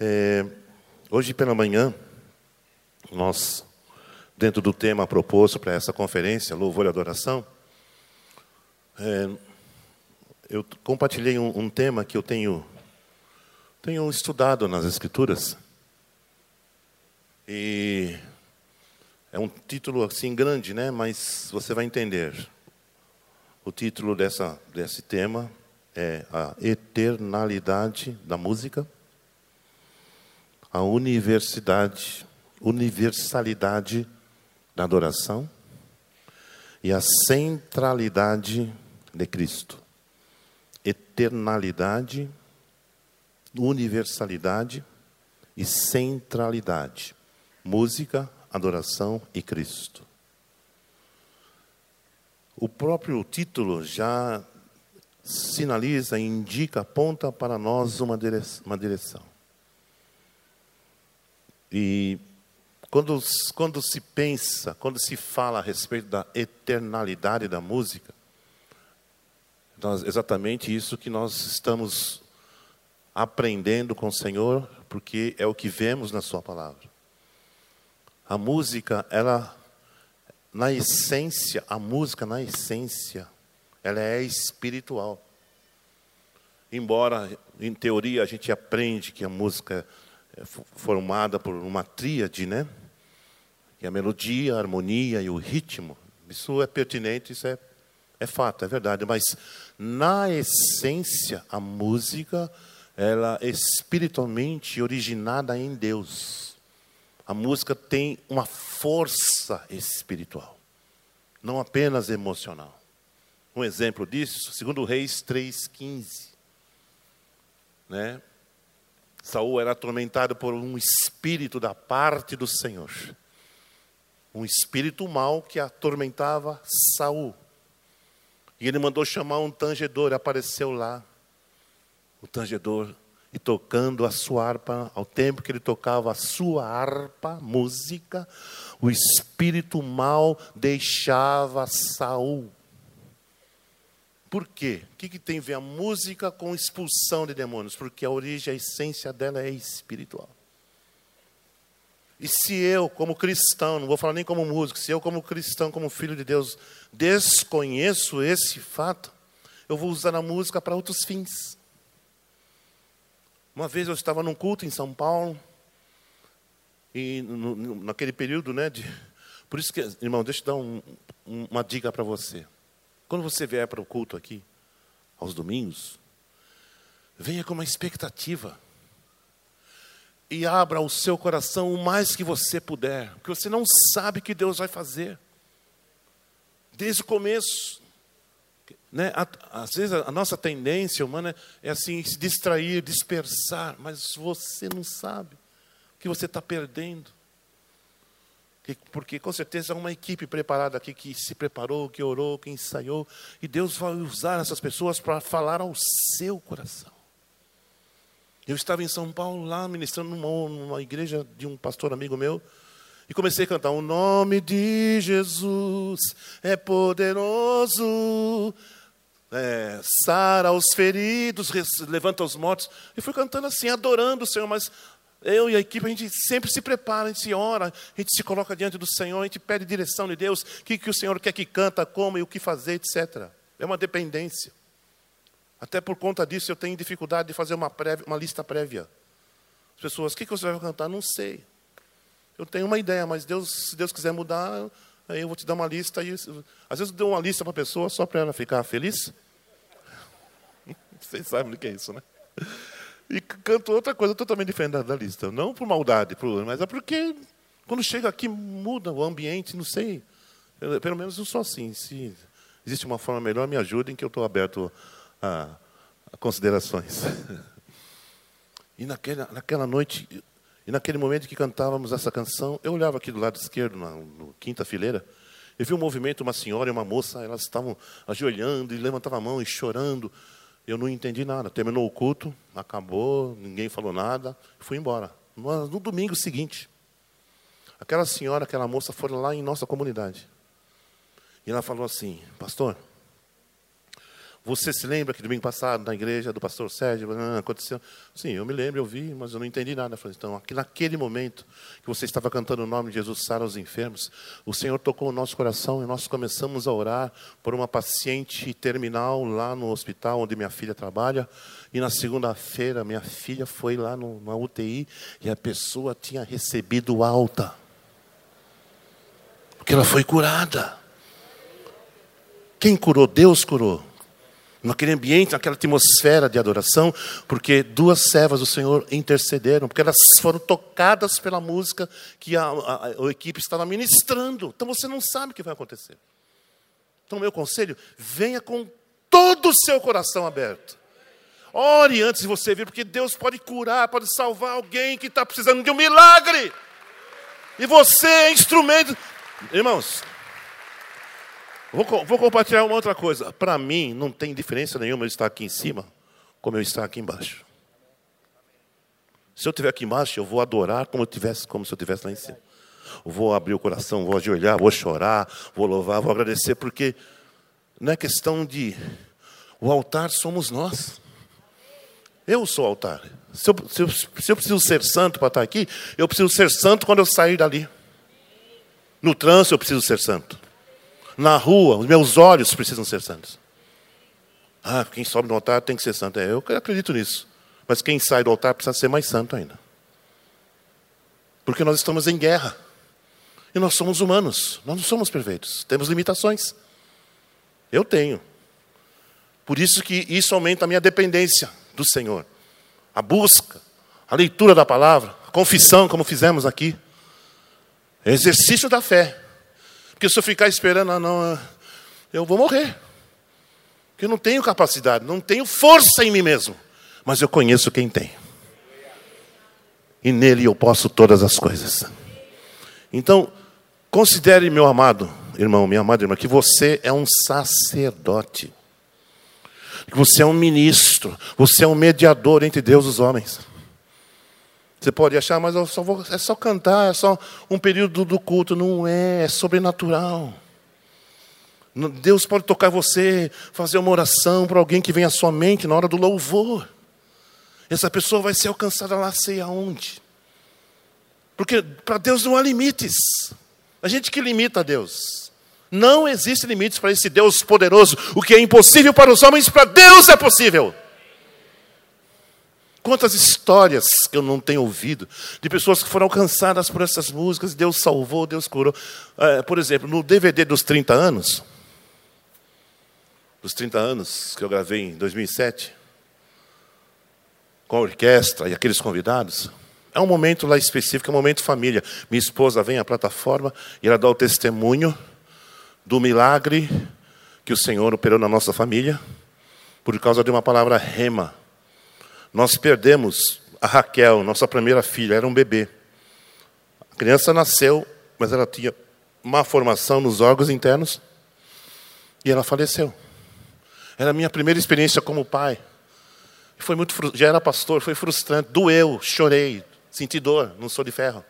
É, hoje pela manhã, nós, dentro do tema proposto para essa conferência, Louvor e Adoração, é, eu compartilhei um, um, tema que eu tenho, tenho estudado nas Escrituras. E é um título assim grande, né? mas você vai entender. O título dessa, desse tema é A Eternalidade da Música a universidade, universalidade da adoração e a centralidade de Cristo. Eternalidade, universalidade e centralidade. Música, adoração e Cristo. O próprio título já sinaliza, indica, aponta para nós uma direção. E quando, quando se pensa, quando se fala a respeito da eternalidade da música, nós, exatamente isso que nós estamos aprendendo com o Senhor, porque é o que vemos na Sua palavra. A música, ela, na essência, a música, na essência, ela é espiritual. Embora, em teoria, a gente aprende que a música é formada por uma tríade, né? E a melodia, a harmonia e o ritmo. Isso é pertinente, isso é, é fato, é verdade. Mas, na essência, a música, ela é espiritualmente originada em Deus. A música tem uma força espiritual, não apenas emocional. Um exemplo disso, segundo Reis 3,15. Né? Saul era atormentado por um espírito da parte do Senhor. Um espírito mau que atormentava Saul. E ele mandou chamar um tangedor, apareceu lá. O tangedor e tocando a sua harpa, ao tempo que ele tocava a sua harpa, música, o espírito mau deixava Saul. Por quê? O que, que tem a ver a música com expulsão de demônios? Porque a origem, a essência dela é espiritual. E se eu, como cristão, não vou falar nem como músico, se eu, como cristão, como filho de Deus, desconheço esse fato, eu vou usar a música para outros fins. Uma vez eu estava num culto em São Paulo, e no, no, naquele período, né, de, por isso que, irmão, deixa eu dar um, uma dica para você. Quando você vier para o culto aqui, aos domingos, venha com uma expectativa. E abra o seu coração o mais que você puder, porque você não sabe o que Deus vai fazer. Desde o começo. Né? Às vezes a nossa tendência humana é assim, se distrair, dispersar, mas você não sabe o que você está perdendo. Porque com certeza há uma equipe preparada aqui que se preparou, que orou, que ensaiou, e Deus vai usar essas pessoas para falar ao seu coração. Eu estava em São Paulo, lá, ministrando numa, numa igreja de um pastor amigo meu, e comecei a cantar: O nome de Jesus é poderoso, é, sara os feridos, levanta os mortos. E fui cantando assim, adorando o Senhor, mas eu e a equipe, a gente sempre se prepara, a gente se ora, a gente se coloca diante do Senhor, a gente pede direção de Deus, o que, que o Senhor quer que canta, como e o que fazer, etc. É uma dependência. Até por conta disso eu tenho dificuldade de fazer uma, prévia, uma lista prévia. As pessoas, o que, que você vai cantar? Não sei. Eu tenho uma ideia, mas Deus, se Deus quiser mudar, aí eu vou te dar uma lista. E, às vezes eu dou uma lista para a pessoa só para ela ficar feliz. Vocês sabem o que é isso, né? E canto outra coisa totalmente diferente da, da lista. Não por maldade, por, mas é porque quando chega aqui muda o ambiente, não sei. Eu, pelo menos eu sou assim. Se existe uma forma melhor, me ajudem, que eu estou aberto a, a, considerações. E naquela, naquela noite, e naquele momento que cantávamos essa canção, eu olhava aqui do lado esquerdo, na quinta fileira, eu vi um movimento, uma senhora e uma moça, elas estavam ajoelhando e levantavam a mão e chorando. Eu não entendi nada. Terminou o culto, acabou, ninguém falou nada, fui embora. No, no domingo seguinte, aquela senhora, aquela moça foram lá em nossa comunidade. E ela falou assim: Pastor, Você se lembra que domingo passado, na igreja do pastor Sérgio, ah, aconteceu? Sim, eu me lembro, eu vi, mas eu não entendi nada. Falei, então, aqui, naquele momento que você estava cantando o nome de Jesus, sara os enfermos, o Senhor tocou o nosso coração e nós começamos a orar por uma paciente terminal lá no hospital onde minha filha trabalha. E na segunda-feira, minha filha foi lá no, na UTI e a pessoa tinha recebido alta. Porque ela foi curada. Quem curou? Deus curou naquele ambiente, naquela atmosfera de adoração, porque duas servas do Senhor intercederam, porque elas foram tocadas pela música que a, a, a equipe estava ministrando. Então você não sabe o que vai acontecer. Então, meu conselho, venha com todo o seu coração aberto. Ore antes de você vir, porque Deus pode curar, pode salvar alguém que está precisando de um milagre. E você é instrumento. Irmãos, Vou, vou compartilhar uma outra coisa. Para mim, não tem diferença nenhuma eu estar aqui em cima como eu estar aqui embaixo. Se eu estiver aqui embaixo, eu vou adorar como, eu tivesse, como se eu estivesse lá em cima. Vou abrir o coração, vou ajoelhar, vou chorar, vou louvar, vou agradecer, porque não é questão de. O altar somos nós. Eu sou altar. Se eu, se eu, se eu preciso ser santo para estar aqui, eu preciso ser santo quando eu sair dali. No trânsito, eu preciso ser santo na rua, os meus olhos precisam ser santos. Ah, quem sobe no altar tem que ser santo. É, eu acredito nisso. Mas quem sai do altar precisa ser mais santo ainda. Porque nós estamos em guerra. E nós somos humanos. Nós não somos perfeitos. Temos limitações. Eu tenho. Por isso que isso aumenta a minha dependência do Senhor. A busca, a leitura da palavra, a confissão, como fizemos aqui. Exercício da fé. Porque se eu ficar esperando, ah, não, eu vou morrer. Porque eu não tenho capacidade, não tenho força em mim mesmo. Mas eu conheço quem tem. E nele eu posso todas as coisas. Então, considere, meu amado irmão, minha amada irmã, que você é um sacerdote. Que você é um ministro. Você é um mediador entre Deus e os homens. Você pode achar, mas eu só vou, é só cantar, é só um período do culto. Não é, é sobrenatural. Deus pode tocar você, fazer uma oração para alguém que vem à sua mente na hora do louvor. Essa pessoa vai ser alcançada lá, sei aonde. Porque para Deus não há limites. A gente que limita a Deus. Não existe limites para esse Deus poderoso. O que é impossível para os homens, para Deus é possível. Quantas histórias que eu não tenho ouvido de pessoas que foram alcançadas por essas músicas, Deus salvou, Deus curou. É, por exemplo, no DVD dos 30 anos, dos 30 anos que eu gravei em 2007, com a orquestra e aqueles convidados, é um momento lá específico, é um momento família. Minha esposa vem à plataforma e ela dá o testemunho do milagre que o Senhor operou na nossa família, por causa de uma palavra rema nós perdemos a Raquel, nossa primeira filha, era um bebê. A criança nasceu, mas ela tinha má formação nos órgãos internos e ela faleceu. Era a minha primeira experiência como pai. Foi muito, já era pastor, foi frustrante, doeu, chorei, senti dor, não sou de ferro.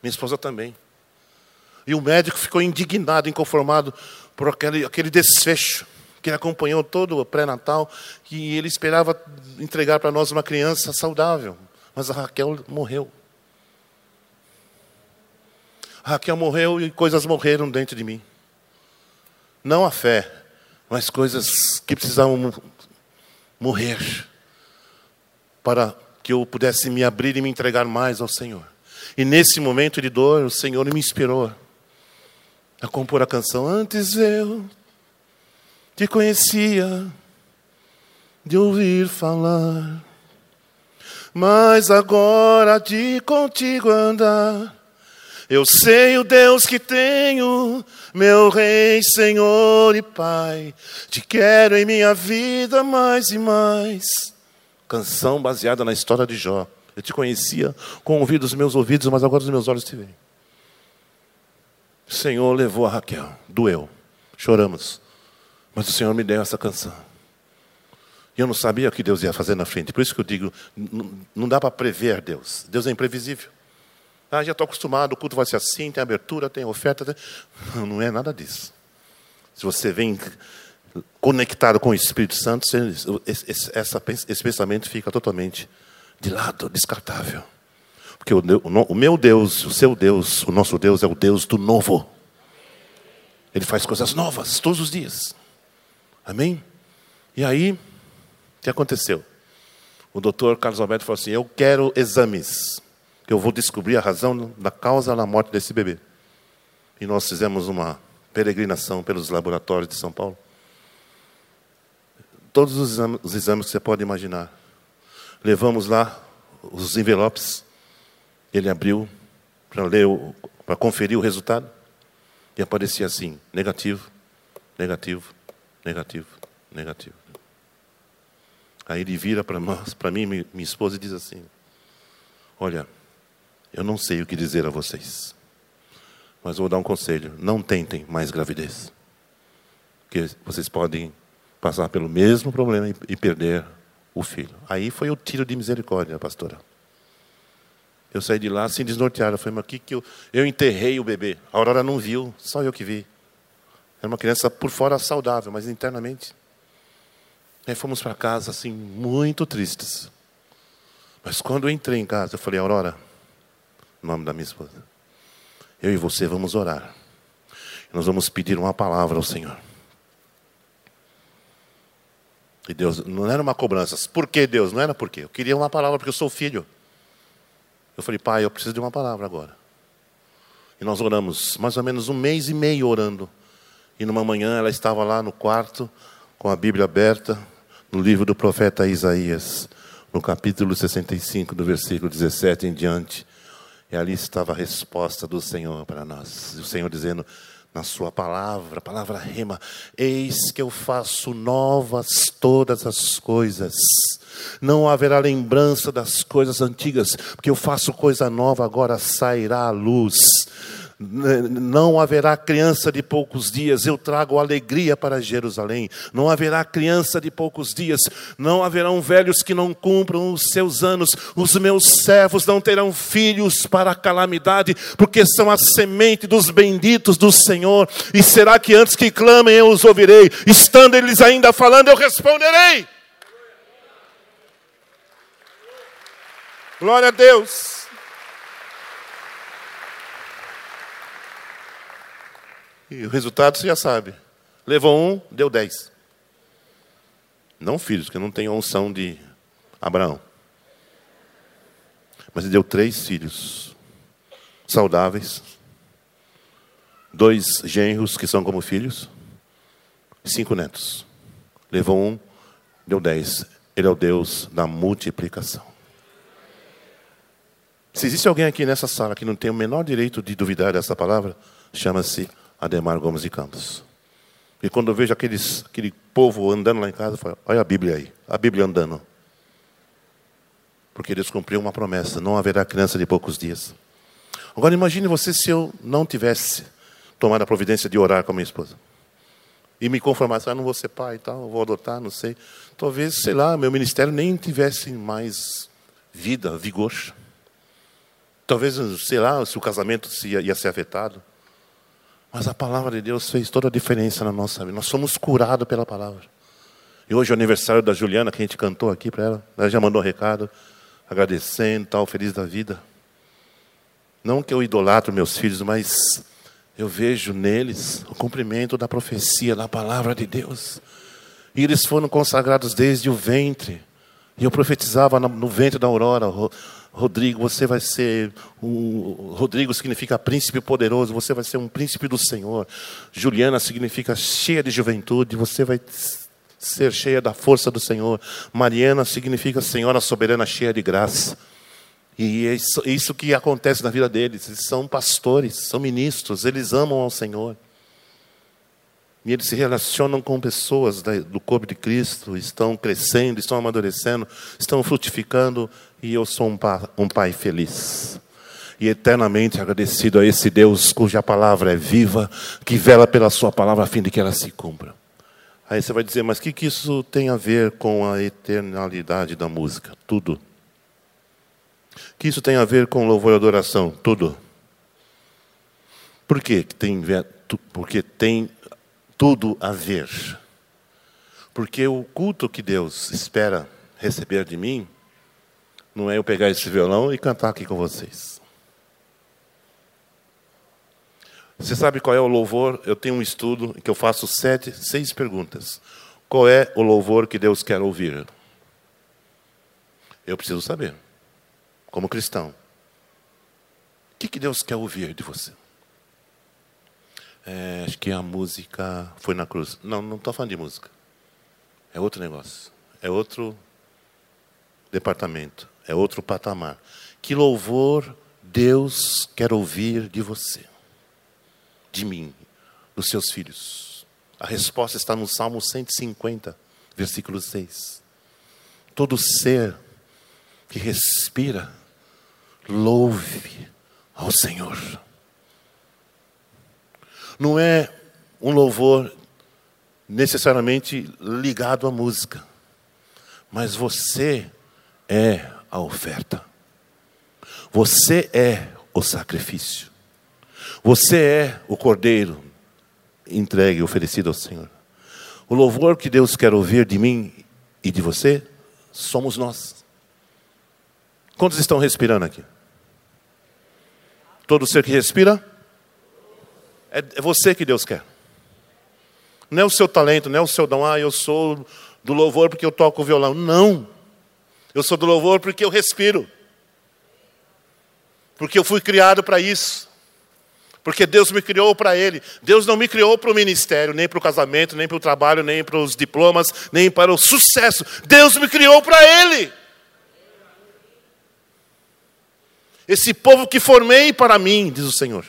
Minha esposa também. E o médico ficou indignado, inconformado por aquele, aquele desfecho que ele acompanhou todo o pré-natal, que ele esperava entregar para nós uma criança saudável. Mas a Raquel morreu. A Raquel morreu e coisas morreram dentro de mim. Não a fé, mas coisas que precisavam morrer para que eu pudesse me abrir e me entregar mais ao Senhor. E nesse momento de dor, o Senhor me inspirou a compor a canção Antes eu te conhecia de ouvir falar, mas agora de contigo andar. Eu sei o Deus que tenho, meu Rei, Senhor e Pai. Te quero em minha vida mais e mais. Canção baseada na história de Jó. Eu te conhecia com o ouvido dos meus ouvidos, mas agora os meus olhos te veem. O Senhor levou a Raquel, doeu, choramos. Mas o Senhor me deu essa canção. E eu não sabia o que Deus ia fazer na frente. Por isso que eu digo, não dá para prever Deus. Deus é imprevisível. Ah, já estou acostumado, o culto vai ser assim, tem abertura, tem oferta. Tem... Não é nada disso. Se você vem conectado com o Espírito Santo, esse pensamento fica totalmente de lado, descartável. Porque o meu Deus, o seu Deus, o nosso Deus é o Deus do novo. Ele faz coisas novas todos os dias. Amém? E aí, o que aconteceu? O doutor Carlos Alberto falou assim: Eu quero exames, que eu vou descobrir a razão da causa da morte desse bebê. E nós fizemos uma peregrinação pelos laboratórios de São Paulo. Todos os exames, os exames que você pode imaginar. Levamos lá os envelopes. Ele abriu para ler, para conferir o resultado. E aparecia assim: negativo, negativo, negativo, negativo. Aí ele vira para nós, para mim, minha esposa, e diz assim: Olha, eu não sei o que dizer a vocês, mas vou dar um conselho: não tentem mais gravidez, porque vocês podem passar pelo mesmo problema e perder o filho. Aí foi o tiro de misericórdia, pastora. Eu saí de lá assim desnorteado. Eu falei, mas o que, que eu. Eu enterrei o bebê. A Aurora não viu, só eu que vi. Era uma criança por fora saudável, mas internamente. Aí fomos para casa, assim, muito tristes. Mas quando eu entrei em casa, eu falei, Aurora, nome da minha esposa, eu e você vamos orar. Nós vamos pedir uma palavra ao Senhor. E Deus, não era uma cobrança. Por que Deus? Não era por quê. Eu queria uma palavra porque eu sou filho. Eu falei, pai, eu preciso de uma palavra agora. E nós oramos mais ou menos um mês e meio orando. E numa manhã ela estava lá no quarto, com a Bíblia aberta, no livro do profeta Isaías, no capítulo 65, do versículo 17 em diante. E ali estava a resposta do Senhor para nós. O Senhor dizendo: na Sua palavra, palavra rema, eis que eu faço novas todas as coisas. Não haverá lembrança das coisas antigas, porque eu faço coisa nova, agora sairá a luz não haverá criança de poucos dias, eu trago alegria para Jerusalém. Não haverá criança de poucos dias, não haverão velhos que não cumpram os seus anos. Os meus servos não terão filhos para a calamidade, porque são a semente dos benditos do Senhor. E será que antes que clamem eu os ouvirei? Estando eles ainda falando, eu responderei. Glória a Deus. E o resultado você já sabe. Levou um, deu dez. Não filhos, que não tem unção de Abraão. Mas ele deu três filhos saudáveis, dois genros que são como filhos, cinco netos. Levou um, deu dez. Ele é o Deus da multiplicação. Se existe alguém aqui nessa sala que não tem o menor direito de duvidar dessa palavra, chama-se Ademar Gomes de Campos. E quando eu vejo aqueles, aquele povo andando lá em casa, eu falo, olha a Bíblia aí, a Bíblia andando. Porque Deus cumpriu uma promessa, não haverá criança de poucos dias. Agora imagine você se eu não tivesse tomado a providência de orar com a minha esposa. E me conformasse, ah, não vou ser pai e tal, vou adotar, não sei. Talvez, sei lá, meu ministério nem tivesse mais vida, vigor. Talvez, sei lá, se o casamento ia, ia ser afetado. Mas a palavra de Deus fez toda a diferença na nossa vida. Nós somos curados pela palavra. E hoje é o aniversário da Juliana, que a gente cantou aqui para ela. Ela já mandou um recado, agradecendo, tal, feliz da vida. Não que eu idolatro meus filhos, mas eu vejo neles o cumprimento da profecia, da palavra de Deus. E eles foram consagrados desde o ventre. E eu profetizava no ventre da aurora, Rodrigo, você vai ser um, Rodrigo significa príncipe poderoso, você vai ser um príncipe do Senhor. Juliana significa cheia de juventude, você vai ser cheia da força do Senhor. Mariana significa senhora soberana cheia de graça. E é isso, que acontece na vida deles. Eles são pastores, são ministros, eles amam ao Senhor. E eles se relacionam com pessoas do corpo de Cristo, estão crescendo, estão amadurecendo, estão frutificando, e eu sou um pai, um pai feliz. E eternamente agradecido a esse Deus cuja palavra é viva, que vela pela sua palavra a fim de que ela se cumpra. Aí você vai dizer, mas o que, que isso tem a ver com a eternalidade da música? Tudo. O que isso tem a ver com louvor e adoração? Tudo. Por quê? Tem, porque tem tudo a ver. Porque o culto que Deus espera receber de mim não é eu pegar esse violão e cantar aqui com vocês. Você sabe qual é o louvor? Eu tenho um estudo em que eu faço sete, seis perguntas. Qual é o louvor que Deus quer ouvir? Eu preciso saber, como cristão. O que, Deus quer ouvir de você? É, acho que a música foi na cruz. Não, não estou falando de música. É outro negócio. É outro departamento. É outro patamar. Que louvor Deus quer ouvir de você, de mim, dos seus filhos. A resposta está no Salmo 150, versículo 6. Todo ser que respira, louve ao Senhor. Não é um louvor necessariamente ligado à música, mas você é a oferta. Você é o sacrifício. Você é o cordeiro entregue, oferecido ao Senhor. O louvor que Deus quer ouvir de mim e de você somos nós. Quantos estão respirando aqui? Todo ser que respira? É, é você que Deus quer. Não é o seu talento, não é o seu dom. Ah, eu sou do louvor porque eu toco violão. Não. Eu sou do louvor porque eu respiro. Porque eu fui criado para isso. Porque Deus me criou para Ele. Deus não me criou para o ministério, nem para o casamento, nem para o trabalho, nem para os diplomas, nem para o sucesso. Deus me criou para Ele. Esse povo que formei para mim, diz o Senhor.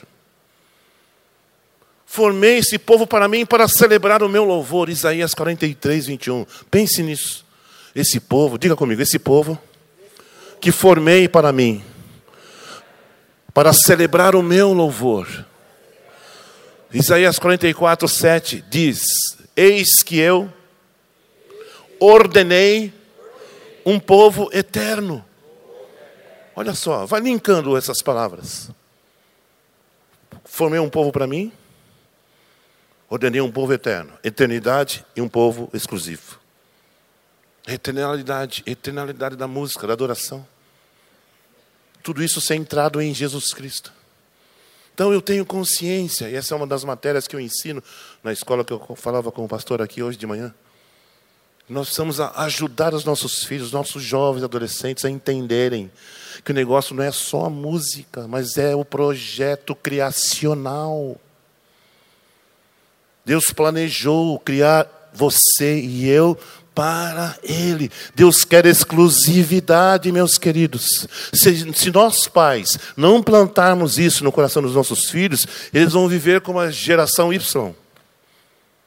Formei esse povo para mim para celebrar o meu louvor. Isaías 43, 21. Pense nisso. Esse povo, diga comigo, esse povo que formei para mim, para celebrar o meu louvor. Isaías 44, 7 diz: Eis que eu ordenei um povo eterno Olha só, vai linkando essas palavras. Formei um povo para mim, ordenei um povo eterno, eternidade e um povo exclusivo. Eternalidade, eternalidade da música, da adoração. Tudo isso centrado em Jesus Cristo. Então eu tenho consciência, e essa é uma das matérias que eu ensino na escola que eu falava com o pastor aqui hoje de manhã. Nós precisamos ajudar os nossos filhos, nossos jovens, adolescentes a entenderem que o negócio não é só a música, mas é o projeto criacional. Deus planejou criar você e eu para Ele. Deus quer exclusividade, meus queridos. Se, se, nós pais não plantarmos isso no coração dos nossos filhos, eles vão viver como a geração Y,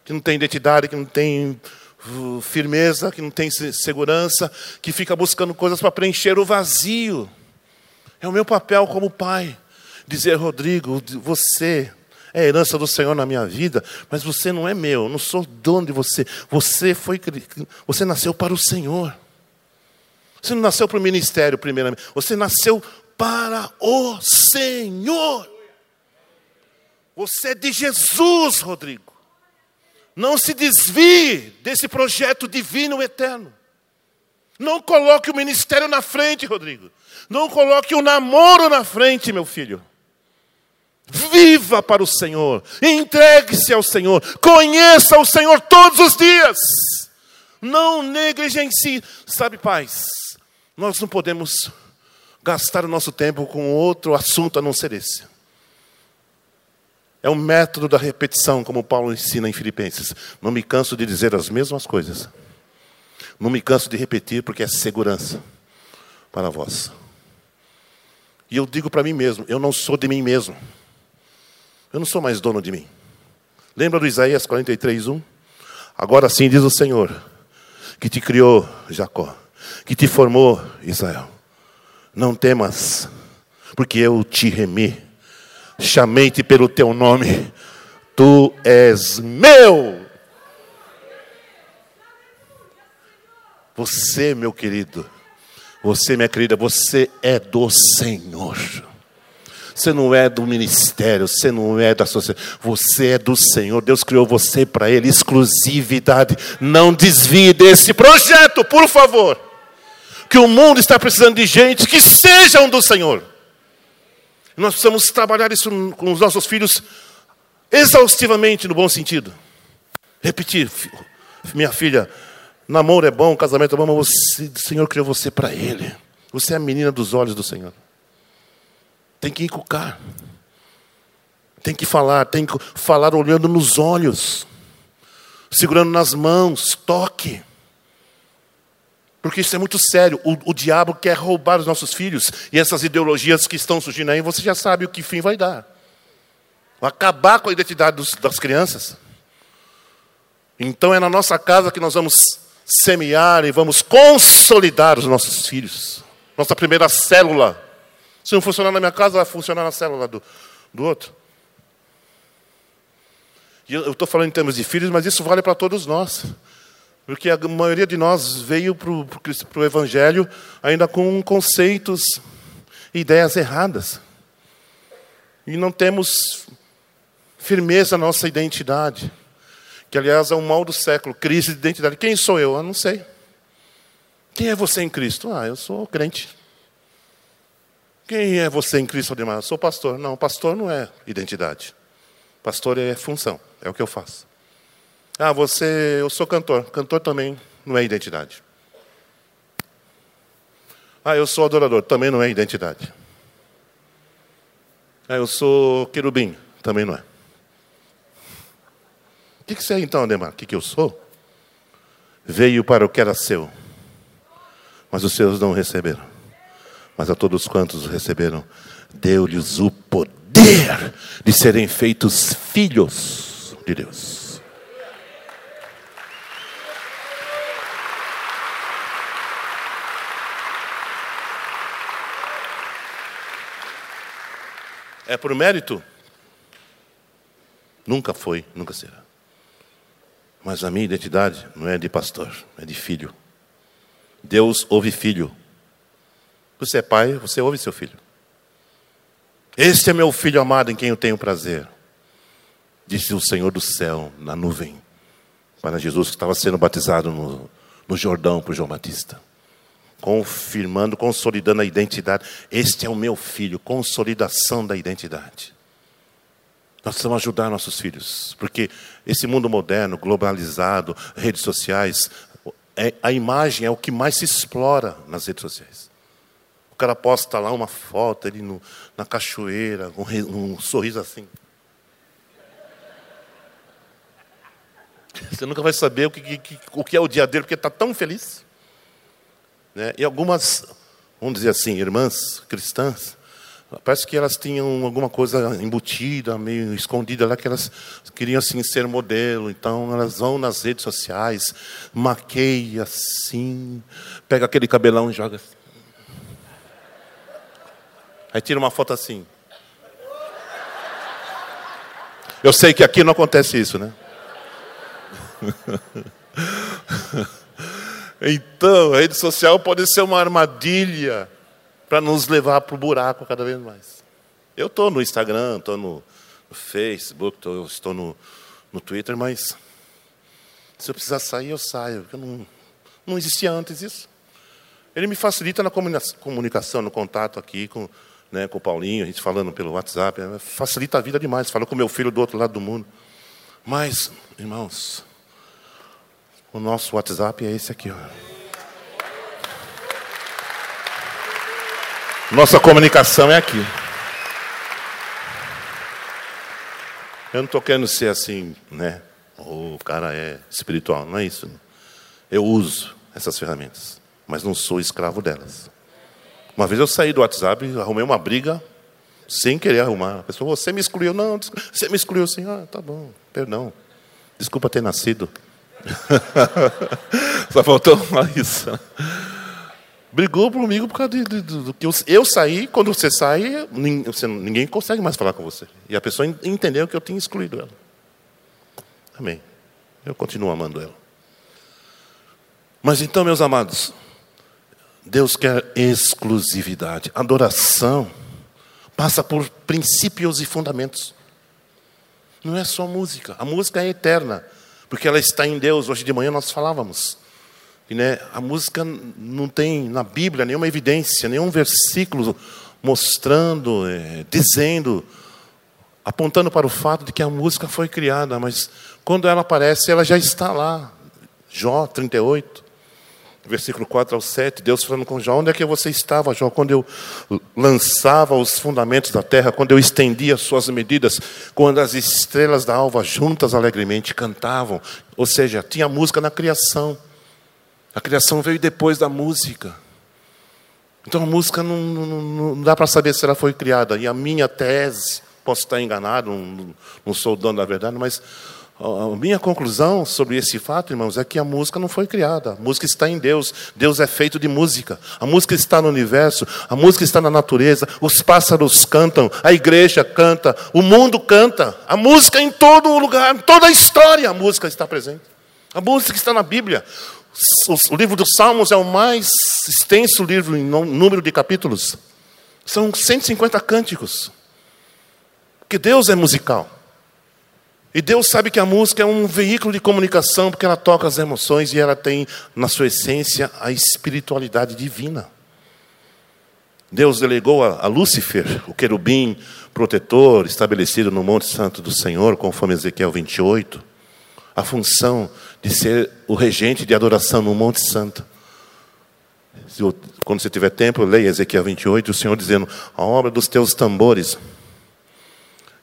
que não tem identidade, que não tem uh, firmeza, que não tem segurança, que fica buscando coisas para preencher o vazio. É o meu papel como pai dizer, Rodrigo, você é herança do Senhor na minha vida, mas você não é meu, eu não sou dono de você. Você foi você nasceu para o Senhor. Você não nasceu para o ministério primeiramente, você nasceu para o Senhor. Você é de Jesus, Rodrigo. Não se desvie desse projeto divino eterno. Não coloque o ministério na frente, Rodrigo. Não coloque o namoro na frente, meu filho. Viva para o Senhor, entregue-se ao Senhor, conheça o Senhor todos os dias. Não negligencie. Sabe, pais, nós não podemos gastar o nosso tempo com outro assunto a não ser esse. É o método da repetição, como Paulo ensina em Filipenses. Não me canso de dizer as mesmas coisas. Não me canso de repetir, porque é segurança para vós. E eu digo para mim mesmo: eu não sou de mim mesmo. Eu não sou mais dono de mim. Lembra do Isaías 43, 1? Agora sim diz o Senhor, que te criou, Jacó, que te formou, Israel. Não temas, porque eu te remi, chamei-te pelo teu nome, tu és meu. Você, meu querido, você, minha querida, você é do Senhor. Você não é do ministério, você não é da sociedade, você é do Senhor. Deus criou você para Ele, exclusividade. Não desvie desse projeto, por favor. Que o mundo está precisando de gente que sejam do Senhor. Nós precisamos trabalhar isso com os nossos filhos exaustivamente, no bom sentido. Repetir, minha filha, namoro é bom, casamento é bom, mas você, o Senhor criou você para Ele. Você é a menina dos olhos do Senhor. Tem que inculcar. Tem que falar, tem que falar olhando nos olhos, segurando nas mãos, toque. Porque isso é muito sério. O, o, diabo quer roubar os nossos filhos. E essas ideologias que estão surgindo aí, você já sabe o que fim vai dar. Acabar com a identidade dos, das crianças. Então é na nossa casa que nós vamos semear e vamos consolidar os nossos filhos. Nossa primeira célula. Se não funcionar na minha casa, vai funcionar na célula do, do outro. E eu estou falando em termos de filhos, mas isso vale para todos nós. Porque a maioria de nós veio para o Evangelho ainda com conceitos, ideias erradas. E não temos firmeza na nossa identidade. Que, aliás, é o mal do século crise de identidade. Quem sou eu? Eu não sei. Quem é você em Cristo? Ah, eu sou crente. Quem é você em Cristo, Ademar? Sou pastor. Não, pastor não é identidade. Pastor é função, é o que eu faço. Ah, você, eu sou cantor. Cantor também não é identidade. Ah, eu sou adorador. Também não é identidade. Ah, eu sou querubim. Também não é. O que, que você é então, Ademar? O que, que eu sou? Veio para o que era seu, mas os seus não receberam. Mas a todos quantos receberam, deu-lhes o poder de serem feitos filhos de Deus. É por mérito? Nunca foi, nunca será. Mas a minha identidade não é de pastor, é de filho. Deus ouve filho. Você é pai, você ouve seu filho. Este é meu filho amado em quem eu tenho prazer. Disse o Senhor do céu na nuvem para Jesus que estava sendo batizado no, no Jordão por João Batista confirmando, consolidando a identidade. Este é o meu filho, consolidação da identidade. Nós precisamos ajudar nossos filhos, porque esse mundo moderno, globalizado, redes sociais, é, a imagem é o que mais se explora nas redes sociais. Cara posta lá uma foto ali no, na cachoeira, um, um sorriso assim. Você nunca vai saber o que, que, o que é o dia dele, porque está tão feliz. Né? E algumas, vamos dizer assim, irmãs cristãs, parece que elas tinham alguma coisa embutida, meio escondida lá, que elas queriam assim ser modelo. Então elas vão nas redes sociais, maqueia assim, pega aquele cabelão e joga assim. Aí tira uma foto assim. Eu sei que aqui não acontece isso, né? Então, a rede social pode ser uma armadilha para nos levar para o buraco cada vez mais. Eu estou no Instagram, estou no, Facebook, tô, estou no, no Twitter, mas se eu precisar sair, eu saio. Eu não, não existia antes isso. Ele me facilita na comunicação, no contato aqui com, né, com o Paulinho, a gente falando pelo WhatsApp. Facilita a vida demais. Falou com meu filho do outro lado do mundo. Mas, irmãos, o nosso WhatsApp é esse aqui. Ó. Nossa comunicação é aqui. Eu não estou querendo ser assim, né? O cara é espiritual, não é isso. Eu uso essas ferramentas, mas não sou escravo delas. Uma vez eu saí do WhatsApp, arrumei uma briga sem querer arrumar. A pessoa, você me excluiu. Não, você me excluiu assim. Ah, tá bom, perdão. Desculpa ter nascido. Só faltou isso. Brigou comigo por causa do que eu, eu, saí, quando você sai, ninguém, você, ninguém consegue mais falar com você. E a pessoa entendeu que eu tinha excluído ela. Amém. Eu continuo amando ela. Mas então, meus amados, Deus quer exclusividade, adoração. passa por princípios e fundamentos. Não é só música. A música é eterna, porque ela está em Deus. Hoje de manhã nós falávamos. E, né, a música não tem na Bíblia nenhuma evidência, nenhum versículo mostrando, é, dizendo, apontando para o fato de que a música foi criada, mas quando ela aparece, ela já está lá. Jó 38, versículo 4 ao 7, Deus falando com Jó: Onde é que você estava, Jó, quando eu lançava os fundamentos da terra, quando eu estendia as suas medidas, quando as estrelas da alva juntas alegremente cantavam? Ou seja, tinha música na criação. A criação veio depois da música. Então a música não, não, não dá para saber se ela foi criada. E a minha tese, posso estar enganado, não, não sou dono da verdade, mas a minha conclusão sobre esse fato, irmãos, é que a música não foi criada. A música está em Deus. Deus é feito de música. A música está no universo. A música está na natureza. Os pássaros cantam. A igreja canta. O mundo canta. A música em todo lugar, em toda a história, a música está presente. A música está na Bíblia. O livro dos Salmos é o mais extenso livro em número de capítulos. São 150 cânticos. Porque Deus é musical. E Deus sabe que a música é um veículo de comunicação, porque ela toca as emoções e ela tem, na sua essência, a espiritualidade divina. Deus delegou a, a Lúcifer, o querubim protetor, estabelecido no Monte Santo do Senhor, conforme Ezequiel 28, a função de ser o regente de adoração no Monte Santo. Quando você tiver tempo, leia Ezequiel 28, o Senhor dizendo: A obra dos teus tambores.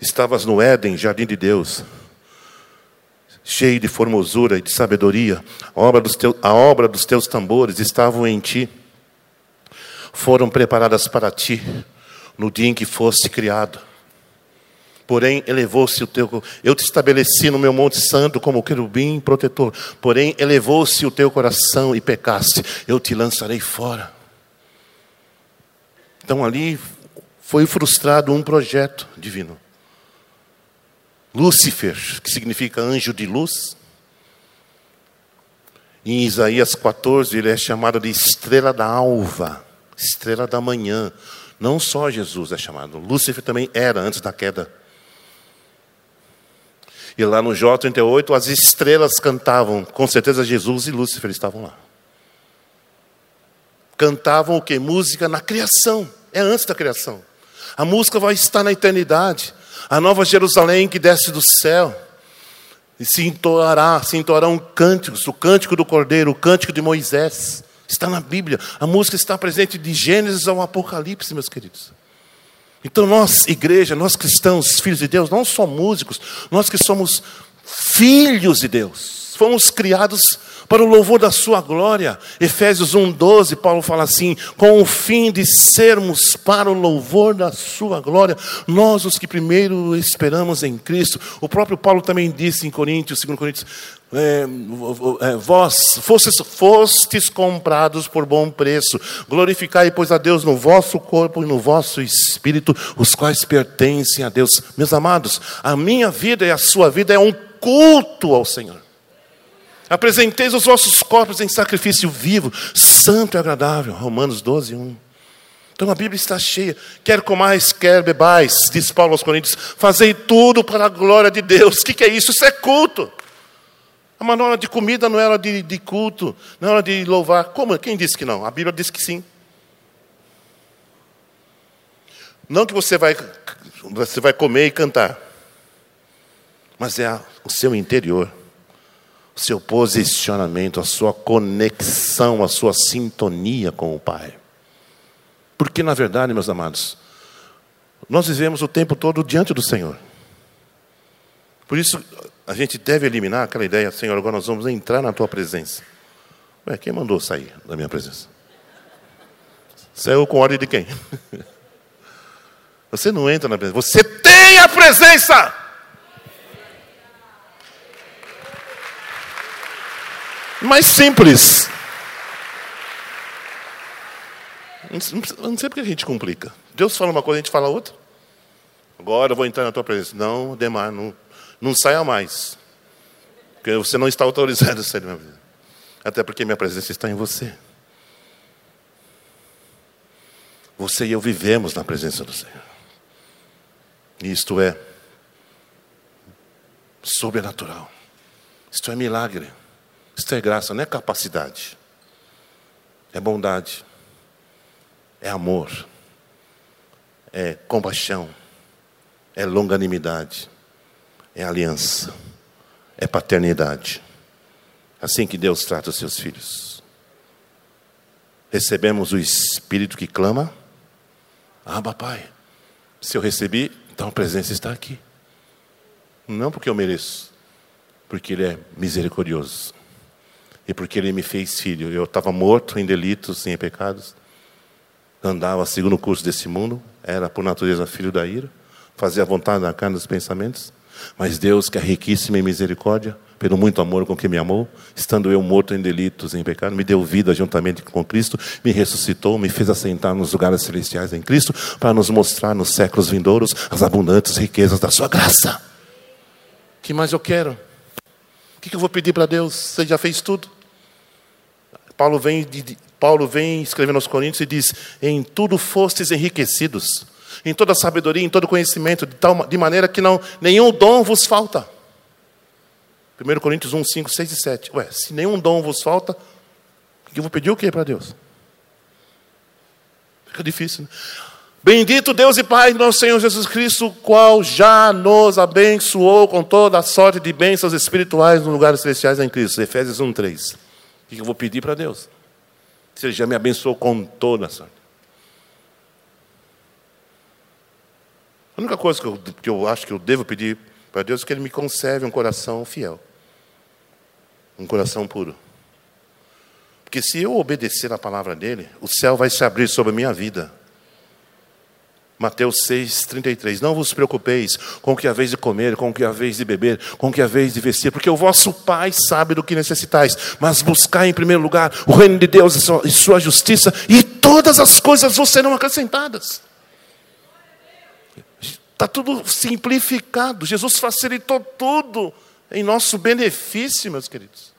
Estavas no Éden, jardim de Deus, cheio de formosura e de sabedoria. A obra dos teus, a obra dos teus tambores estavam em ti. Foram preparadas para ti no dia em que foste criado. Porém, elevou-se o teu. Eu te estabeleci no meu monte santo como querubim protetor. Porém, elevou-se o teu coração e pecaste. Eu te lançarei fora. Então, ali foi frustrado um projeto divino. Lúcifer, que significa anjo de luz. Em Isaías 14, ele é chamado de estrela da alva, estrela da manhã. Não só Jesus é chamado, Lúcifer também era antes da queda. E lá no Jó 38, as estrelas cantavam, com certeza Jesus e Lúcifer estavam lá. Cantavam o que? Música na criação, é antes da criação. A música vai estar na eternidade. A nova Jerusalém que desce do céu. E se entoará, se entoarão cânticos, o cântico do Cordeiro, o cântico de Moisés. Está na Bíblia. A música está presente de Gênesis ao Apocalipse, meus queridos. Então, nós, igreja, nós cristãos, filhos de Deus, não somos músicos, nós que somos filhos de Deus, fomos criados para o louvor da Sua glória. Efésios 1,12, Paulo fala assim: com o fim de sermos para o louvor da Sua glória, nós os que primeiro esperamos em Cristo. O próprio Paulo também disse em Coríntios, 2 Coríntios, é, é, vós fostes, fostes comprados por bom preço, glorificai, pois, a Deus no vosso corpo e no vosso espírito, os quais pertencem a Deus. Meus amados, a minha vida e a sua vida é um culto ao Senhor. Apresenteis os vossos corpos em sacrifício vivo, santo e agradável. Romanos 12, 1. Então a Bíblia está cheia. Quer comais, quer bebais, diz Paulo aos Coríntios, fazei tudo para a glória de Deus. O que, que é isso? Isso é culto. A hora de comida não é hora de, de culto, não é hora de louvar. Como? Quem disse que não? A Bíblia diz que sim. Não que você vai, você vai comer e cantar, mas é a, o seu interior, o seu posicionamento, a sua conexão, a sua sintonia com o Pai. Porque, na verdade, meus amados, nós vivemos o tempo todo diante do Senhor. Por isso, a gente deve eliminar aquela ideia, Senhor, agora nós vamos entrar na tua presença. Ué, quem mandou sair da minha presença? Saiu com ordem de quem? Você não entra na presença, você tem a presença! Mais simples. Não sei porque a gente complica. Deus fala uma coisa, a gente fala outra. Agora eu vou entrar na tua presença. Não, Demar, não, não saia mais. Porque você não está autorizado a sair da minha vida. Até porque minha presença está em você. Você e eu vivemos na presença do Senhor. Isto é sobrenatural. Isto é milagre. Isto é graça, não é capacidade. É bondade. É amor. É compaixão. É longanimidade. É aliança. É paternidade. Assim que Deus trata os seus filhos. Recebemos o Espírito que clama. Ah, papai. Se eu recebi, então a presença está aqui. Não porque eu mereço, porque Ele é misericordioso. E porque Ele me fez filho. Eu estava morto em delitos e em pecados. Andava segundo o curso desse mundo. Era por natureza filho da ira. Fazia a vontade da carne dos pensamentos. Mas Deus, que é riquíssimo em misericórdia, pelo muito amor com que me amou, estando eu morto em delitos e em pecado, me deu vida juntamente com Cristo, me ressuscitou, me fez assentar nos lugares celestiais em Cristo, para nos mostrar nos séculos vindouros as abundantes riquezas da sua graça. O que mais eu quero? O que eu vou pedir para Deus? Você já fez tudo. Paulo vem, Paulo vem escrevendo aos Coríntios e diz: Em tudo fostes enriquecidos, em toda sabedoria, em todo conhecimento, de, tal, de maneira que não nenhum dom vos falta. 1 Coríntios 1, 5, 6 e 7. Ué, se nenhum dom vos falta, eu vou pedir o que para Deus? Fica difícil, né? Bendito Deus e Pai nosso Senhor Jesus Cristo, qual já nos abençoou com toda a sorte de bênçãos espirituais nos lugares celestiais em Cristo. Efésios 1, 3. O que eu vou pedir para Deus? Se Ele já me abençoou com toda a sorte. A única coisa que eu, que eu acho que eu devo pedir para Deus é que Ele me conserve um coração fiel, um coração puro. Porque se eu obedecer a palavra dele, o céu vai se abrir sobre a minha vida. Mateus 6, 33. Não vos preocupeis com o que haveis de comer, com o que haveis de beber, com o que haveis de vestir, porque o vosso Pai sabe do que necessitais. Mas buscai em primeiro lugar o reino de Deus e sua justiça, e todas as coisas vos serão acrescentadas. Está tudo simplificado. Jesus facilitou tudo em nosso benefício, meus queridos.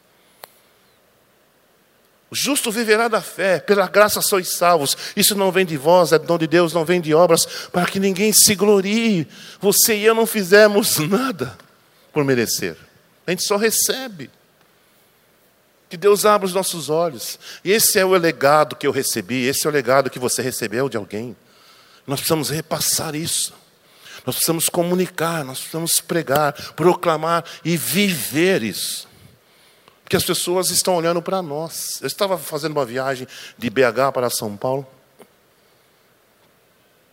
O justo viverá da fé, pela graça sois salvos. Isso não vem de vós, é dom de Deus, não vem de obras, para que ninguém se glorie. Você e eu não fizemos nada por merecer. A gente só recebe. Que Deus abra os nossos olhos. E esse é o legado que eu recebi, esse é o legado que você recebeu de alguém. Nós precisamos repassar isso. Nós precisamos comunicar, nós precisamos pregar, proclamar e viver isso que as pessoas estão olhando para nós. Eu estava fazendo uma viagem de BH para São Paulo.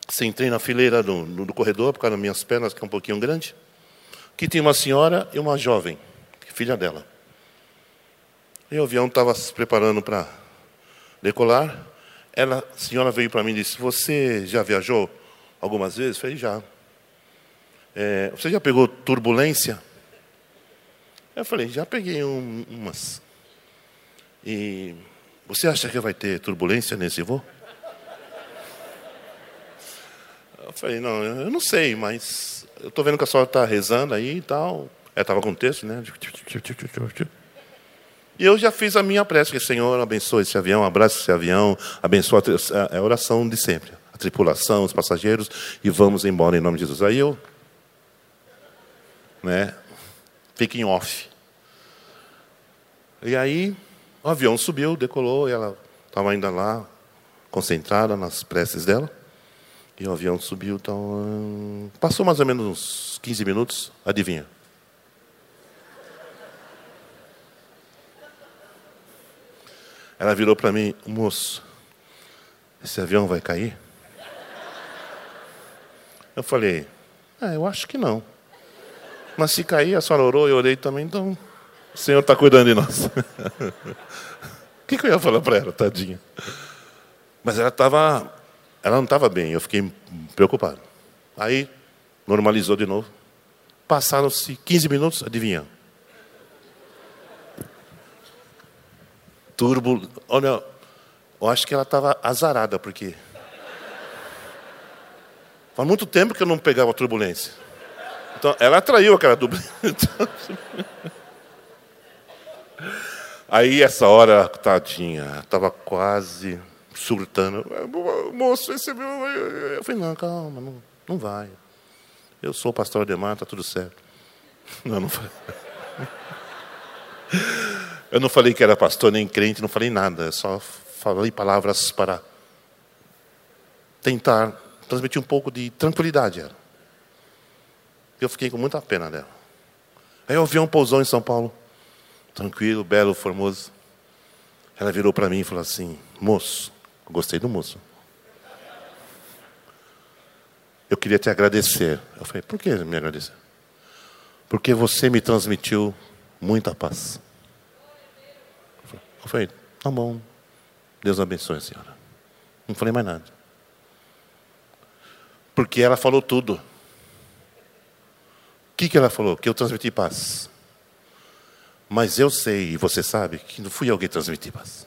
Sentei na fileira do, do corredor, por causa das minhas pernas, que é um pouquinho grande. Que tinha uma senhora e uma jovem, filha dela. E o avião estava se preparando para decolar. Ela, a senhora veio para mim e disse: Você já viajou algumas vezes? Eu falei: Já. É, você já pegou turbulência? Eu falei, já peguei um, umas. E você acha que vai ter turbulência nesse voo? Eu falei, não, eu não sei, mas eu estou vendo que a senhora está rezando aí e tal. Ela estava com o texto, né? E eu já fiz a minha prece, que Senhor abençoe esse avião, abraça esse avião, abençoa a, a oração de sempre. A tripulação, os passageiros, e vamos embora em nome de Jesus. Aí eu, né, fica em off. E aí o avião subiu, decolou, e ela estava ainda lá, concentrada nas preces dela. E o avião subiu, então. Passou mais ou menos uns 15 minutos, adivinha? Ela virou para mim, moço, esse avião vai cair? Eu falei, ah, eu acho que não. Mas se cair, a senhora orou, eu orei também, então o Senhor está cuidando de nós. O que, que eu ia falar para ela, tadinha? Mas ela estava, ela não estava bem, eu fiquei preocupado. Aí, normalizou de novo. Passaram-se 15 minutos, adivinha? Turbo. Olha, eu acho que ela estava azarada, porque. Faz muito tempo que eu não pegava turbulência. Então, ela atraiu aquela turbulência. Aí, essa hora, tadinha, estava quase surtando. Moço, esse meu. Eu falei, não, calma, não, não vai. Eu sou o pastor Ademar, está tudo certo. Não, não falei. Eu não falei que era pastor nem crente, não falei nada. Só falei palavras para tentar transmitir um pouco de tranquilidade. Eu fiquei com muita pena dela. Aí o avião pousou em São Paulo. Tranquilo, belo, formoso. Ela virou para mim e falou assim: Moço, gostei do moço. Eu queria te agradecer. Eu falei: Por que me agradecer? Porque você me transmitiu muita paz. Eu falei: Tá bom. Deus abençoe a senhora. Não falei mais nada. Porque ela falou tudo. O que, que ela falou? Que eu transmiti paz. Mas eu sei, e você sabe, que não fui eu que transmiti paz.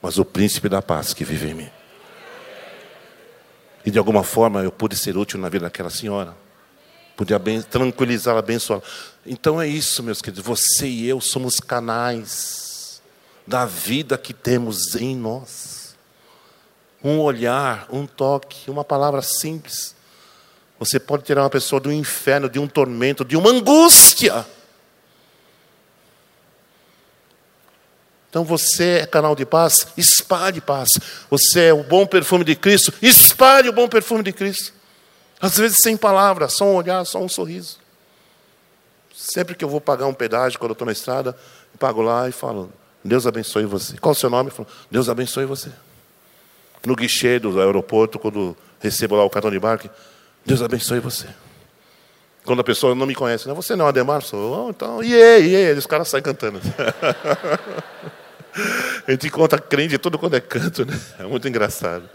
Mas o príncipe da paz que vive em mim. E de alguma forma eu pude ser útil na vida daquela senhora. Pude tranquilizá-la, abençoá-la. Então é isso, meus queridos. Você e eu somos canais da vida que temos em nós. Um olhar, um toque, uma palavra simples. Você pode tirar uma pessoa do inferno, de um tormento, de uma angústia. Então você é canal de paz, espalhe paz. Você é o bom perfume de Cristo, espalhe o bom perfume de Cristo. Às vezes sem palavras, só um olhar, só um sorriso. Sempre que eu vou pagar um pedágio, quando eu estou na estrada, eu pago lá e falo, Deus abençoe você. Qual o seu nome? Eu falo, Deus abençoe você. No guichê do aeroporto, quando recebo lá o cartão de embarque, Deus abençoe você. Quando a pessoa não me conhece, não, você não Ademar? Sou, oh, então, iê, iê, os caras saem cantando. A gente encontra crente tudo quando é canto, né? É muito engraçado.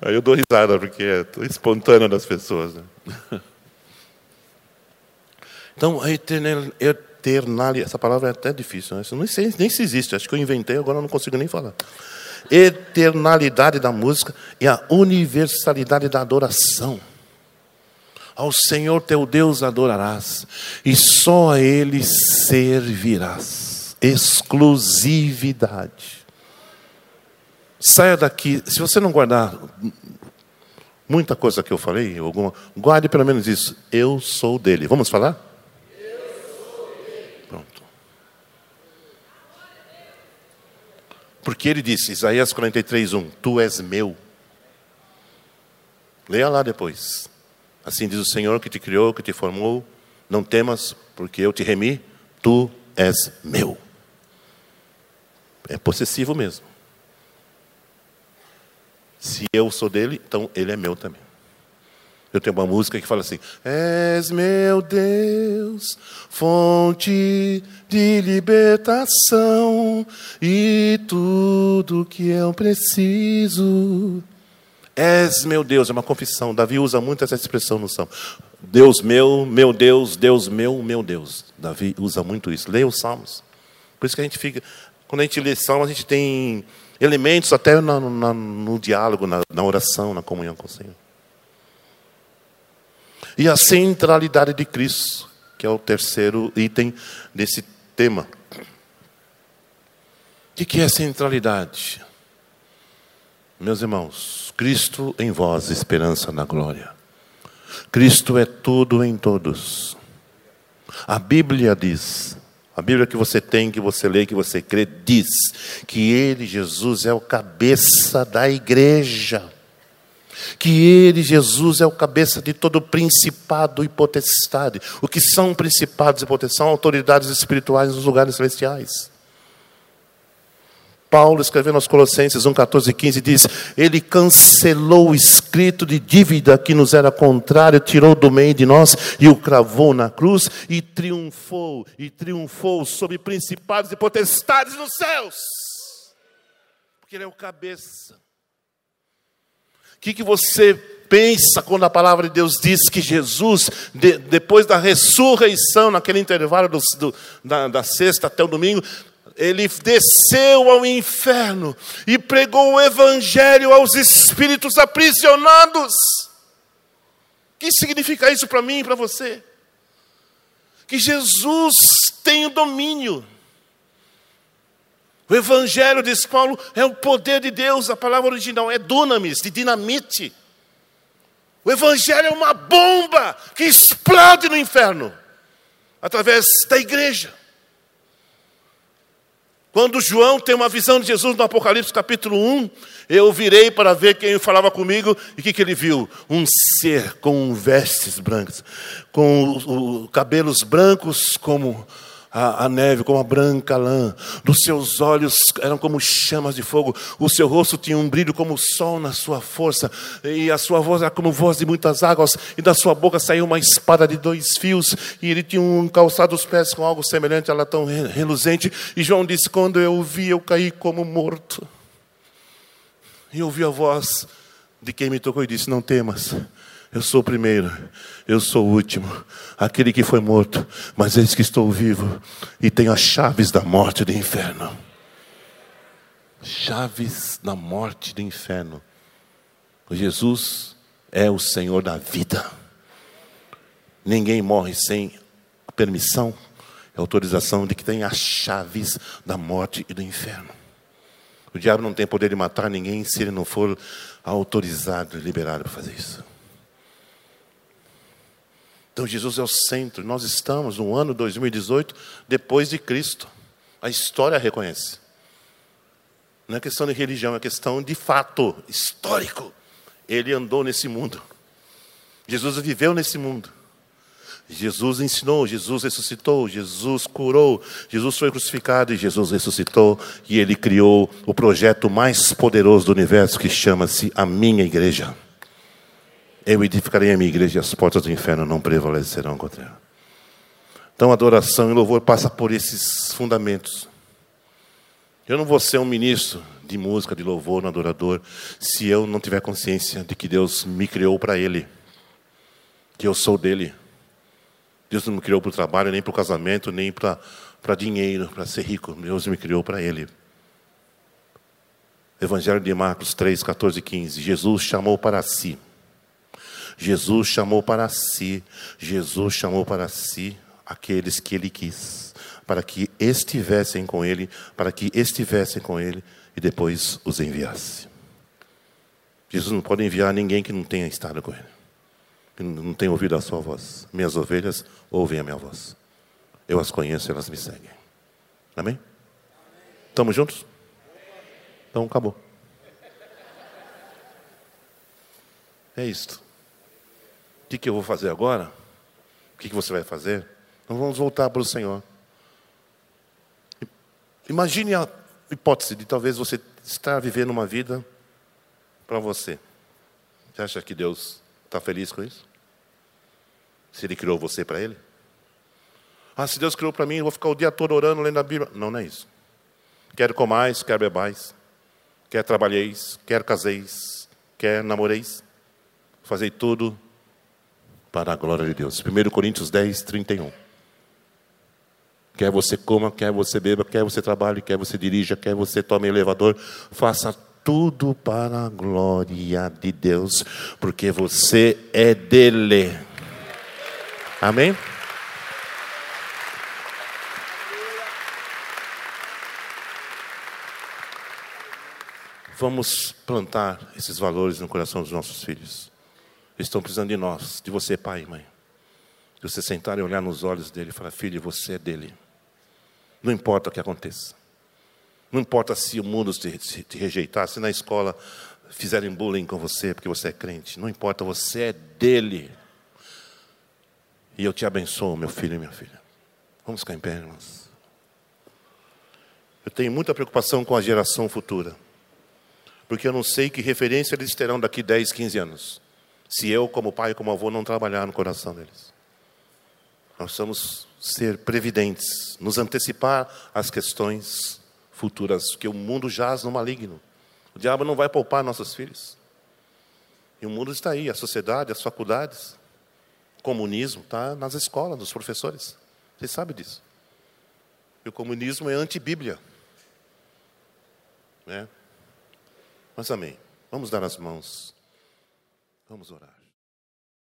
Aí eu dou risada, porque é espontâneo das pessoas. Né? Então, a eternalidade, essa palavra é até difícil, né? Não sei nem se existe, acho que eu inventei, agora eu não consigo nem falar. Eternalidade da música e a universalidade da adoração. Ao Senhor teu Deus adorarás, e só a Ele servirás exclusividade. Saia daqui, se você não guardar muita coisa que eu falei, alguma, guarde pelo menos isso. Eu sou dele. Vamos falar? Pronto. Porque ele disse, Isaías 43, 1, Tu és meu. Leia lá depois. Assim diz o Senhor que te criou, que te formou. Não temas, porque eu te remi. Tu és meu. É possessivo mesmo. Se eu sou dele, então ele é meu também. Eu tenho uma música que fala assim: És meu Deus, fonte de libertação e tudo que eu preciso. És meu Deus, é uma confissão. Davi usa muito essa expressão no Salmo. Deus meu, meu Deus, Deus meu, meu Deus. Davi usa muito isso. Leia os Salmos. Por isso que a gente fica. Quando a gente lê Salmo, a gente tem elementos até no, no, no diálogo, na, na oração, na comunhão com o Senhor. E a centralidade de Cristo, que é o terceiro item desse tema. O que é centralidade? Meus irmãos, Cristo em vós, esperança na glória. Cristo é tudo em todos. A Bíblia diz: a Bíblia que você tem, que você lê, que você crê, diz que Ele, Jesus, é o cabeça da igreja. Que Ele, Jesus, é o cabeça de todo principado e potestade. O que são principados e potestades? São autoridades espirituais nos lugares celestiais. Paulo, escrevendo aos Colossenses 1, 14 e 15, diz: Ele cancelou o escrito de dívida que nos era contrário, tirou do meio de nós e o cravou na cruz e triunfou, e triunfou sobre principados e potestades nos céus, porque Ele é o cabeça. O que, que você pensa quando a palavra de Deus diz que Jesus, de, depois da ressurreição, naquele intervalo do, do, da, da sexta até o domingo, ele desceu ao inferno e pregou o evangelho aos espíritos aprisionados. O que significa isso para mim e para você? Que Jesus tem o domínio. O evangelho, diz Paulo, é o poder de Deus, a palavra original é dunamis, de dinamite. O Evangelho é uma bomba que explode no inferno através da igreja. Quando João tem uma visão de Jesus no Apocalipse capítulo 1, eu virei para ver quem falava comigo e o que, que ele viu? Um ser com vestes brancas, com o, o, cabelos brancos como a, a, neve, como a branca lã. Dos seus olhos eram como chamas de fogo. O seu rosto tinha um brilho como o sol na sua força. E a sua voz era como voz de muitas águas. E da sua boca saiu uma espada de dois fios. E ele tinha um calçado os pés com algo semelhante a latão reluzente. E João disse: Quando eu o vi, eu caí como morto. E ouvi a voz de quem me tocou e disse: Não temas. Eu sou o primeiro, eu sou o último, aquele que foi morto, mas eis que estou vivo e tenho as chaves da morte e do inferno. Chaves da morte e do inferno. Jesus é o Senhor da vida. Ninguém morre sem permissão autorização de que tem as chaves da morte e do inferno. O diabo não tem poder de matar ninguém se ele não for autorizado e liberado para fazer isso. Então Jesus é o centro. Nós estamos no ano 2018 depois de Cristo. A história reconhece. Não é questão de religião, é questão de fato histórico. Ele andou nesse mundo. Jesus viveu nesse mundo. Jesus ensinou, Jesus ressuscitou, Jesus curou, Jesus foi crucificado e Jesus ressuscitou e ele criou o projeto mais poderoso do universo que chama-se a minha igreja. Eu edificarei a minha igreja e as portas do inferno não prevalecerão contra ela. Então, adoração e louvor passa por esses fundamentos. Eu não vou ser um ministro de música, de louvor, um adorador, se eu não tiver consciência de que Deus me criou para Ele, que eu sou dele. Deus não me criou para o trabalho, nem para o casamento, nem para, dinheiro, para ser rico. Deus me criou para Ele. Evangelho de Marcos 3, 14 e 15. Jesus chamou para si Jesus chamou para si, Jesus chamou para si aqueles que ele quis, para que estivessem com ele, para que estivessem com ele e depois os enviasse. Jesus não pode enviar ninguém que não tenha estado com ele, que não tenha ouvido a sua voz. Minhas ovelhas ouvem a minha voz. Eu as conheço, elas me seguem. Amém? Estamos juntos? Então acabou. É isto. O que, que eu vou fazer agora? O que, que você vai fazer? Então vamos voltar para o Senhor. Imagine a hipótese de talvez você estar vivendo uma vida para você. Você acha que Deus está feliz com isso? Se Ele criou você para Ele? Ah, se Deus criou para mim, eu vou ficar o dia todo orando, lendo a Bíblia. Não, não é isso. Quer comais, quer bebais, quer trabalheis, quer caseis, quer namoreis. Fazei tudo para a glória de Deus. 1 Coríntios 10, 31. Quer você coma, quer você beba, quer você trabalhe, quer você dirija, quer você tome elevador, faça tudo para a glória de Deus, porque você é dele. Amém? Vamos plantar esses valores no coração dos nossos filhos estão precisando de nós, de você, pai e mãe. De você sentar e olhar nos olhos dele e falar: Filho, você é dele. Não importa o que aconteça. Não importa se o mundo te, te rejeitar, se na escola fizerem bullying com você porque você é crente. Não importa, você é dele. E eu te abençoo, meu filho e minha filha. Vamos ficar em pé, irmãos. Eu tenho muita preocupação com a geração futura. Porque eu não sei que referência eles terão daqui 10, 15 anos se eu, como pai e como avô, não trabalhar no coração deles. Nós precisamos ser previdentes, nos antecipar às questões futuras, porque o mundo jaz no maligno. O diabo não vai poupar nossos filhos. E o mundo está aí, a sociedade, as faculdades, o comunismo está nas escolas, dos professores. Vocês sabem disso. E o comunismo é anti-bíblia. Né? Mas amém. Vamos dar as mãos. Vamos orar.